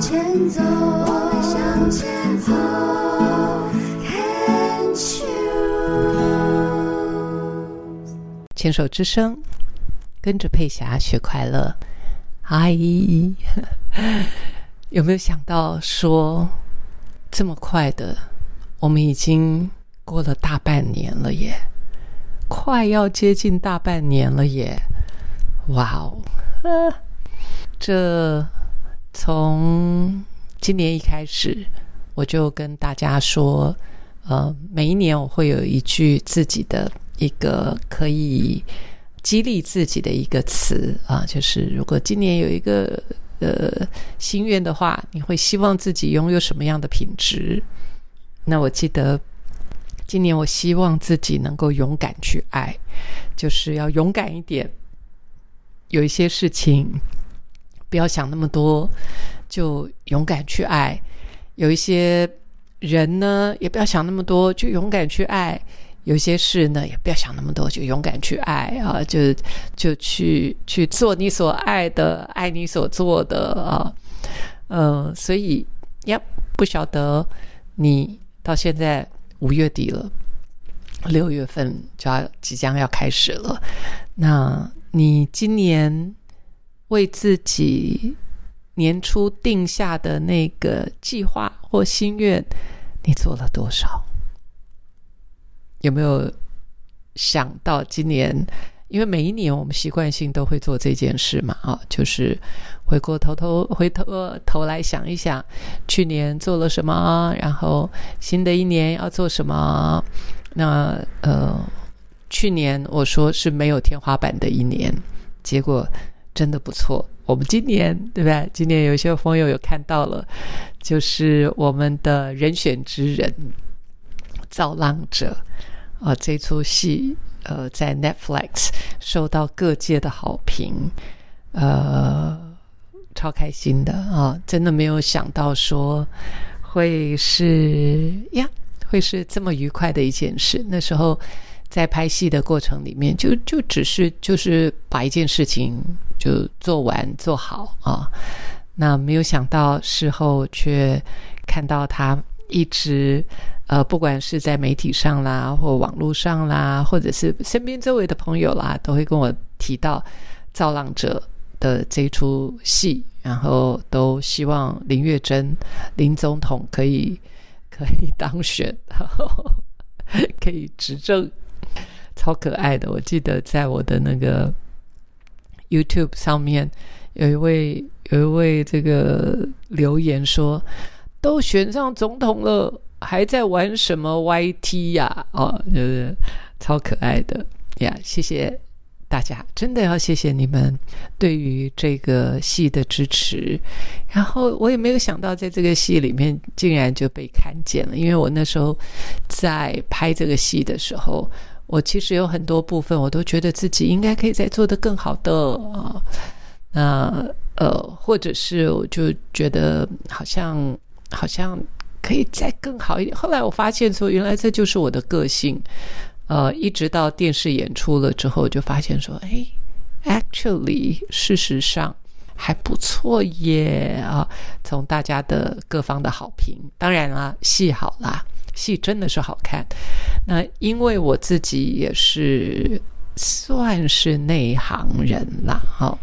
前走，我们向前走。牵手之声，跟着佩霞学快乐。阿姨，有没有想到说，这么快的，我们已经过了大半年了耶，快要接近大半年了耶！哇哦，这从今年一开始，我就跟大家说，呃，每一年我会有一句自己的一个可以激励自己的一个词啊，就是如果今年有一个呃心愿的话，你会希望自己拥有什么样的品质？那我记得今年我希望自己能够勇敢去爱，就是要勇敢一点。有一些事情不要想那么多，就勇敢去爱；有一些人呢，也不要想那么多，就勇敢去爱；有些事呢，也不要想那么多，就勇敢去爱啊！就就去去做你所爱的，爱你所做的啊。呃，所以呀，不晓得你到现在五月底了，六月份就要即将要开始了，那。你今年为自己年初定下的那个计划或心愿，你做了多少？有没有想到今年？因为每一年我们习惯性都会做这件事嘛，啊，就是回过头头回头头来想一想，去年做了什么，然后新的一年要做什么？那呃。去年我说是没有天花板的一年，结果真的不错。我们今年对不对？今年有些朋友有看到了，就是我们的人选之人《造浪者》啊，这出戏呃在 Netflix 受到各界的好评，呃，超开心的啊！真的没有想到说会是呀，会是这么愉快的一件事。那时候。在拍戏的过程里面，就就只是就是把一件事情就做完做好啊。那没有想到事后却看到他一直呃，不管是在媒体上啦，或网络上啦，或者是身边周围的朋友啦，都会跟我提到《造浪者》的这出戏，然后都希望林月珍林总统可以可以当选，然后可以执政。超可爱的！我记得在我的那个 YouTube 上面，有一位有一位这个留言说：“都选上总统了，还在玩什么 YT 呀？”哦，就是超可爱的呀！谢谢大家，真的要谢谢你们对于这个戏的支持。然后我也没有想到，在这个戏里面竟然就被看见了，因为我那时候在拍这个戏的时候。我其实有很多部分，我都觉得自己应该可以再做得更好的啊。那呃，或者是我就觉得好像好像可以再更好一点。后来我发现说，原来这就是我的个性。呃，一直到电视演出了之后，就发现说，哎，actually，事实上还不错耶啊。从大家的各方的好评，当然啦，戏好啦。戏真的是好看，那因为我自己也是算是内行人啦，哈，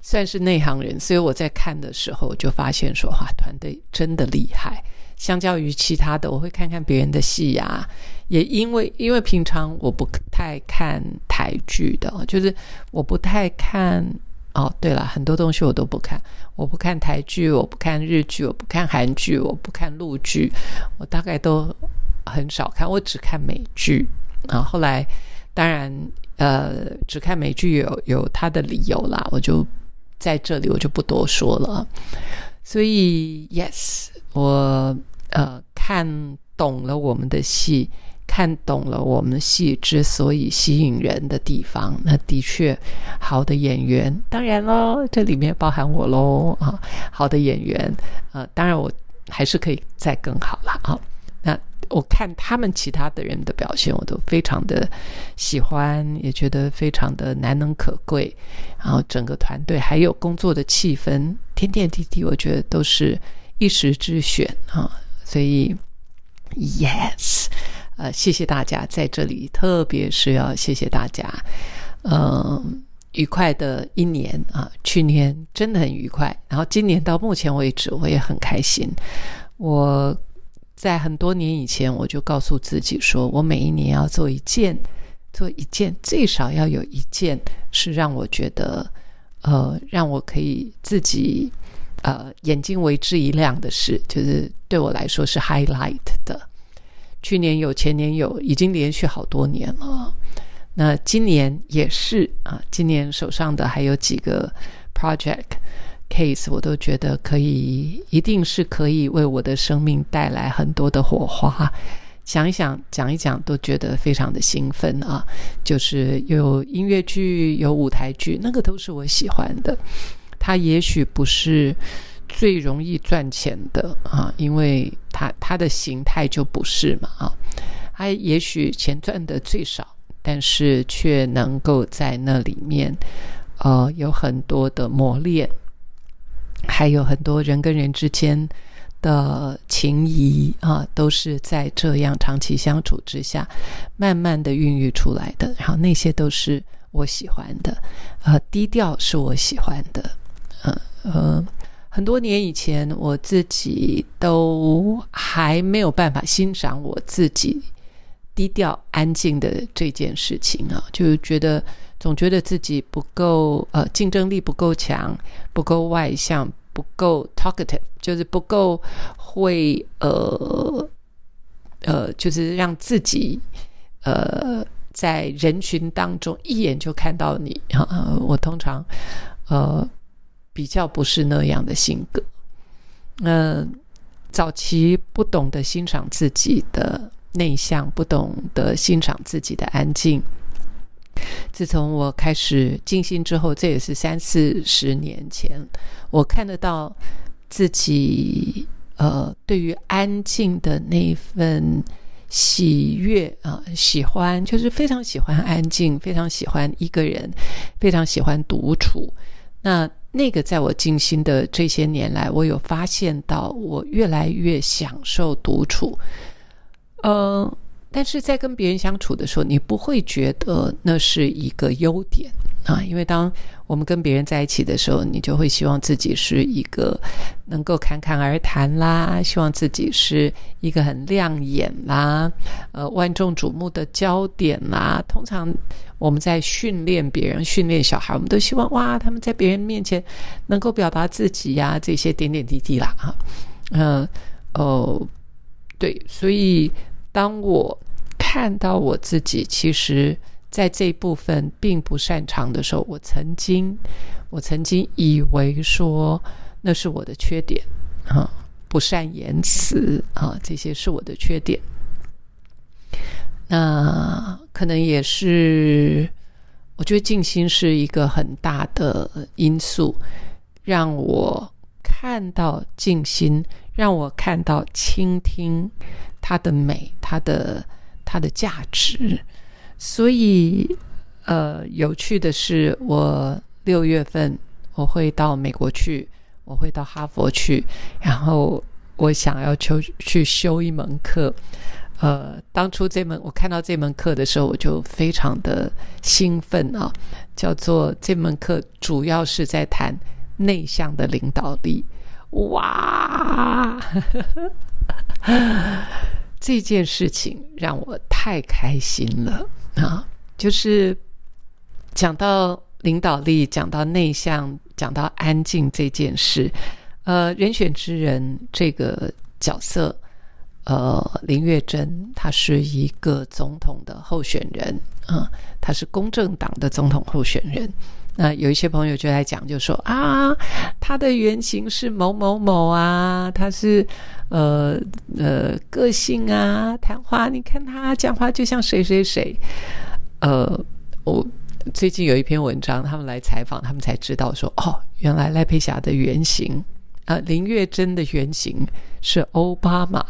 算是内行人，所以我在看的时候就发现说，哇，团队真的厉害。相较于其他的，我会看看别人的戏呀，也因为因为平常我不太看台剧的，就是我不太看。哦，对了，很多东西我都不看，我不看台剧，我不看日剧，我不看韩剧，我不看陆剧，我大概都很少看，我只看美剧。啊，后来当然，呃，只看美剧有有它的理由啦，我就在这里我就不多说了。所以，yes，我呃看懂了我们的戏。看懂了我们戏之所以吸引人的地方，那的确好的演员，当然喽，这里面包含我喽啊，好的演员，呃，当然我还是可以再更好了啊。那我看他们其他的人的表现，我都非常的喜欢，也觉得非常的难能可贵。然后整个团队还有工作的气氛，点点滴滴，我觉得都是一时之选啊。所以，yes，呃，谢谢大家在这里，特别是要谢谢大家，嗯。愉快的一年啊！去年真的很愉快，然后今年到目前为止，我也很开心。我在很多年以前，我就告诉自己说，我每一年要做一件，做一件，最少要有一件是让我觉得，呃，让我可以自己呃眼睛为之一亮的事，就是对我来说是 highlight 的。去年有，前年有，已经连续好多年了。那今年也是啊，今年手上的还有几个 project case，我都觉得可以，一定是可以为我的生命带来很多的火花。想一想，讲一讲，都觉得非常的兴奋啊！就是有音乐剧，有舞台剧，那个都是我喜欢的。它也许不是最容易赚钱的啊，因为它它的形态就不是嘛啊。它也许钱赚的最少。但是却能够在那里面，呃，有很多的磨练，还有很多人跟人之间的情谊啊，都是在这样长期相处之下，慢慢的孕育出来的。然后那些都是我喜欢的，呃，低调是我喜欢的，嗯呃，很多年以前我自己都还没有办法欣赏我自己。低调安静的这件事情啊，就觉得总觉得自己不够呃竞争力不够强，不够外向，不够 talkative，就是不够会呃呃，就是让自己呃在人群当中一眼就看到你啊。我通常呃比较不是那样的性格，嗯，早期不懂得欣赏自己的。内向，不懂得欣赏自己的安静。自从我开始静心之后，这也是三四十年前，我看得到自己呃，对于安静的那份喜悦啊，喜欢就是非常喜欢安静，非常喜欢一个人，非常喜欢独处。那那个在我静心的这些年来，我有发现到，我越来越享受独处。嗯，但是在跟别人相处的时候，你不会觉得那是一个优点啊，因为当我们跟别人在一起的时候，你就会希望自己是一个能够侃侃而谈啦，希望自己是一个很亮眼啦，呃，万众瞩目的焦点啦。通常我们在训练别人、训练小孩，我们都希望哇，他们在别人面前能够表达自己呀，这些点点滴滴啦，哈，嗯，哦，对，所以。当我看到我自己其实在这部分并不擅长的时候，我曾经，我曾经以为说那是我的缺点啊，不善言辞啊，这些是我的缺点。那可能也是，我觉得静心是一个很大的因素，让我看到静心，让我看到倾听。它的美，它的它的价值，所以呃，有趣的是，我六月份我会到美国去，我会到哈佛去，然后我想要求去修一门课。呃，当初这门我看到这门课的时候，我就非常的兴奋啊，叫做这门课主要是在谈内向的领导力。哇！这件事情让我太开心了啊！就是讲到领导力，讲到内向，讲到安静这件事。呃，人选之人这个角色，呃，林月珍，她是一个总统的候选人啊，她是公正党的总统候选人。那有一些朋友就在讲，就说啊，他的原型是某某某啊，他是呃呃个性啊，谈话，你看他讲话就像谁谁谁。呃，我最近有一篇文章，他们来采访，他们才知道说，哦，原来赖佩霞的原型啊，林月珍的原型是奥巴马，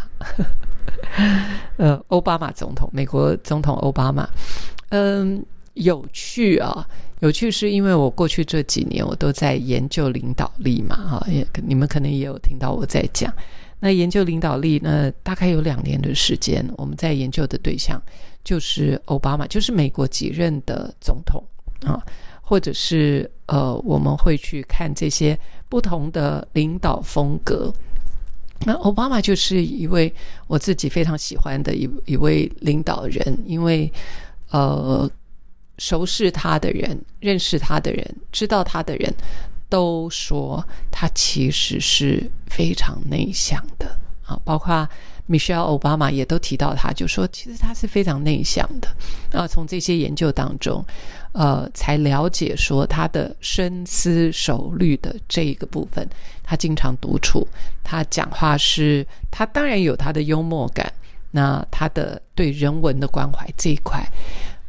呃，奥巴马总统，美国总统奥巴马。嗯，有趣啊，有趣是因为我过去这几年我都在研究领导力嘛，哈，也你们可能也有听到我在讲。那研究领导力呢，大概有两年的时间，我们在研究的对象就是奥巴马，就是美国几任的总统啊，或者是呃，我们会去看这些不同的领导风格。那奥巴马就是一位我自己非常喜欢的一一位领导人，因为呃，熟识他的人、认识他的人、知道他的人。都说他其实是非常内向的啊，包括 Michelle 奥巴马也都提到他，就说其实他是非常内向的啊。从这些研究当中，呃，才了解说他的深思熟虑的这一个部分，他经常独处，他讲话是，他当然有他的幽默感，那他的对人文的关怀这一块，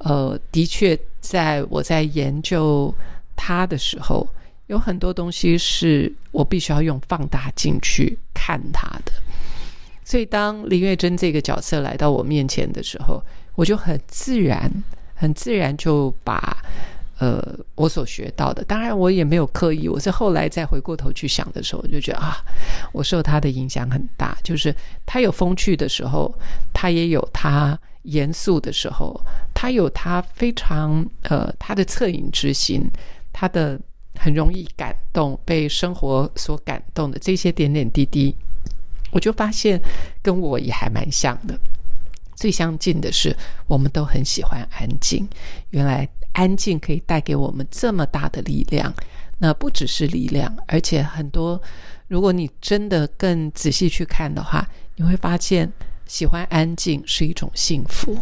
呃，的确在我在研究他的时候。有很多东西是我必须要用放大镜去看它的，所以当林月珍这个角色来到我面前的时候，我就很自然、很自然就把呃我所学到的，当然我也没有刻意，我是后来再回过头去想的时候，我就觉得啊，我受他的影响很大，就是他有风趣的时候，他也有他严肃的时候，他有他非常呃他的恻隐之心，他的。很容易感动，被生活所感动的这些点点滴滴，我就发现跟我也还蛮像的。最相近的是，我们都很喜欢安静。原来安静可以带给我们这么大的力量。那不只是力量，而且很多。如果你真的更仔细去看的话，你会发现，喜欢安静是一种幸福。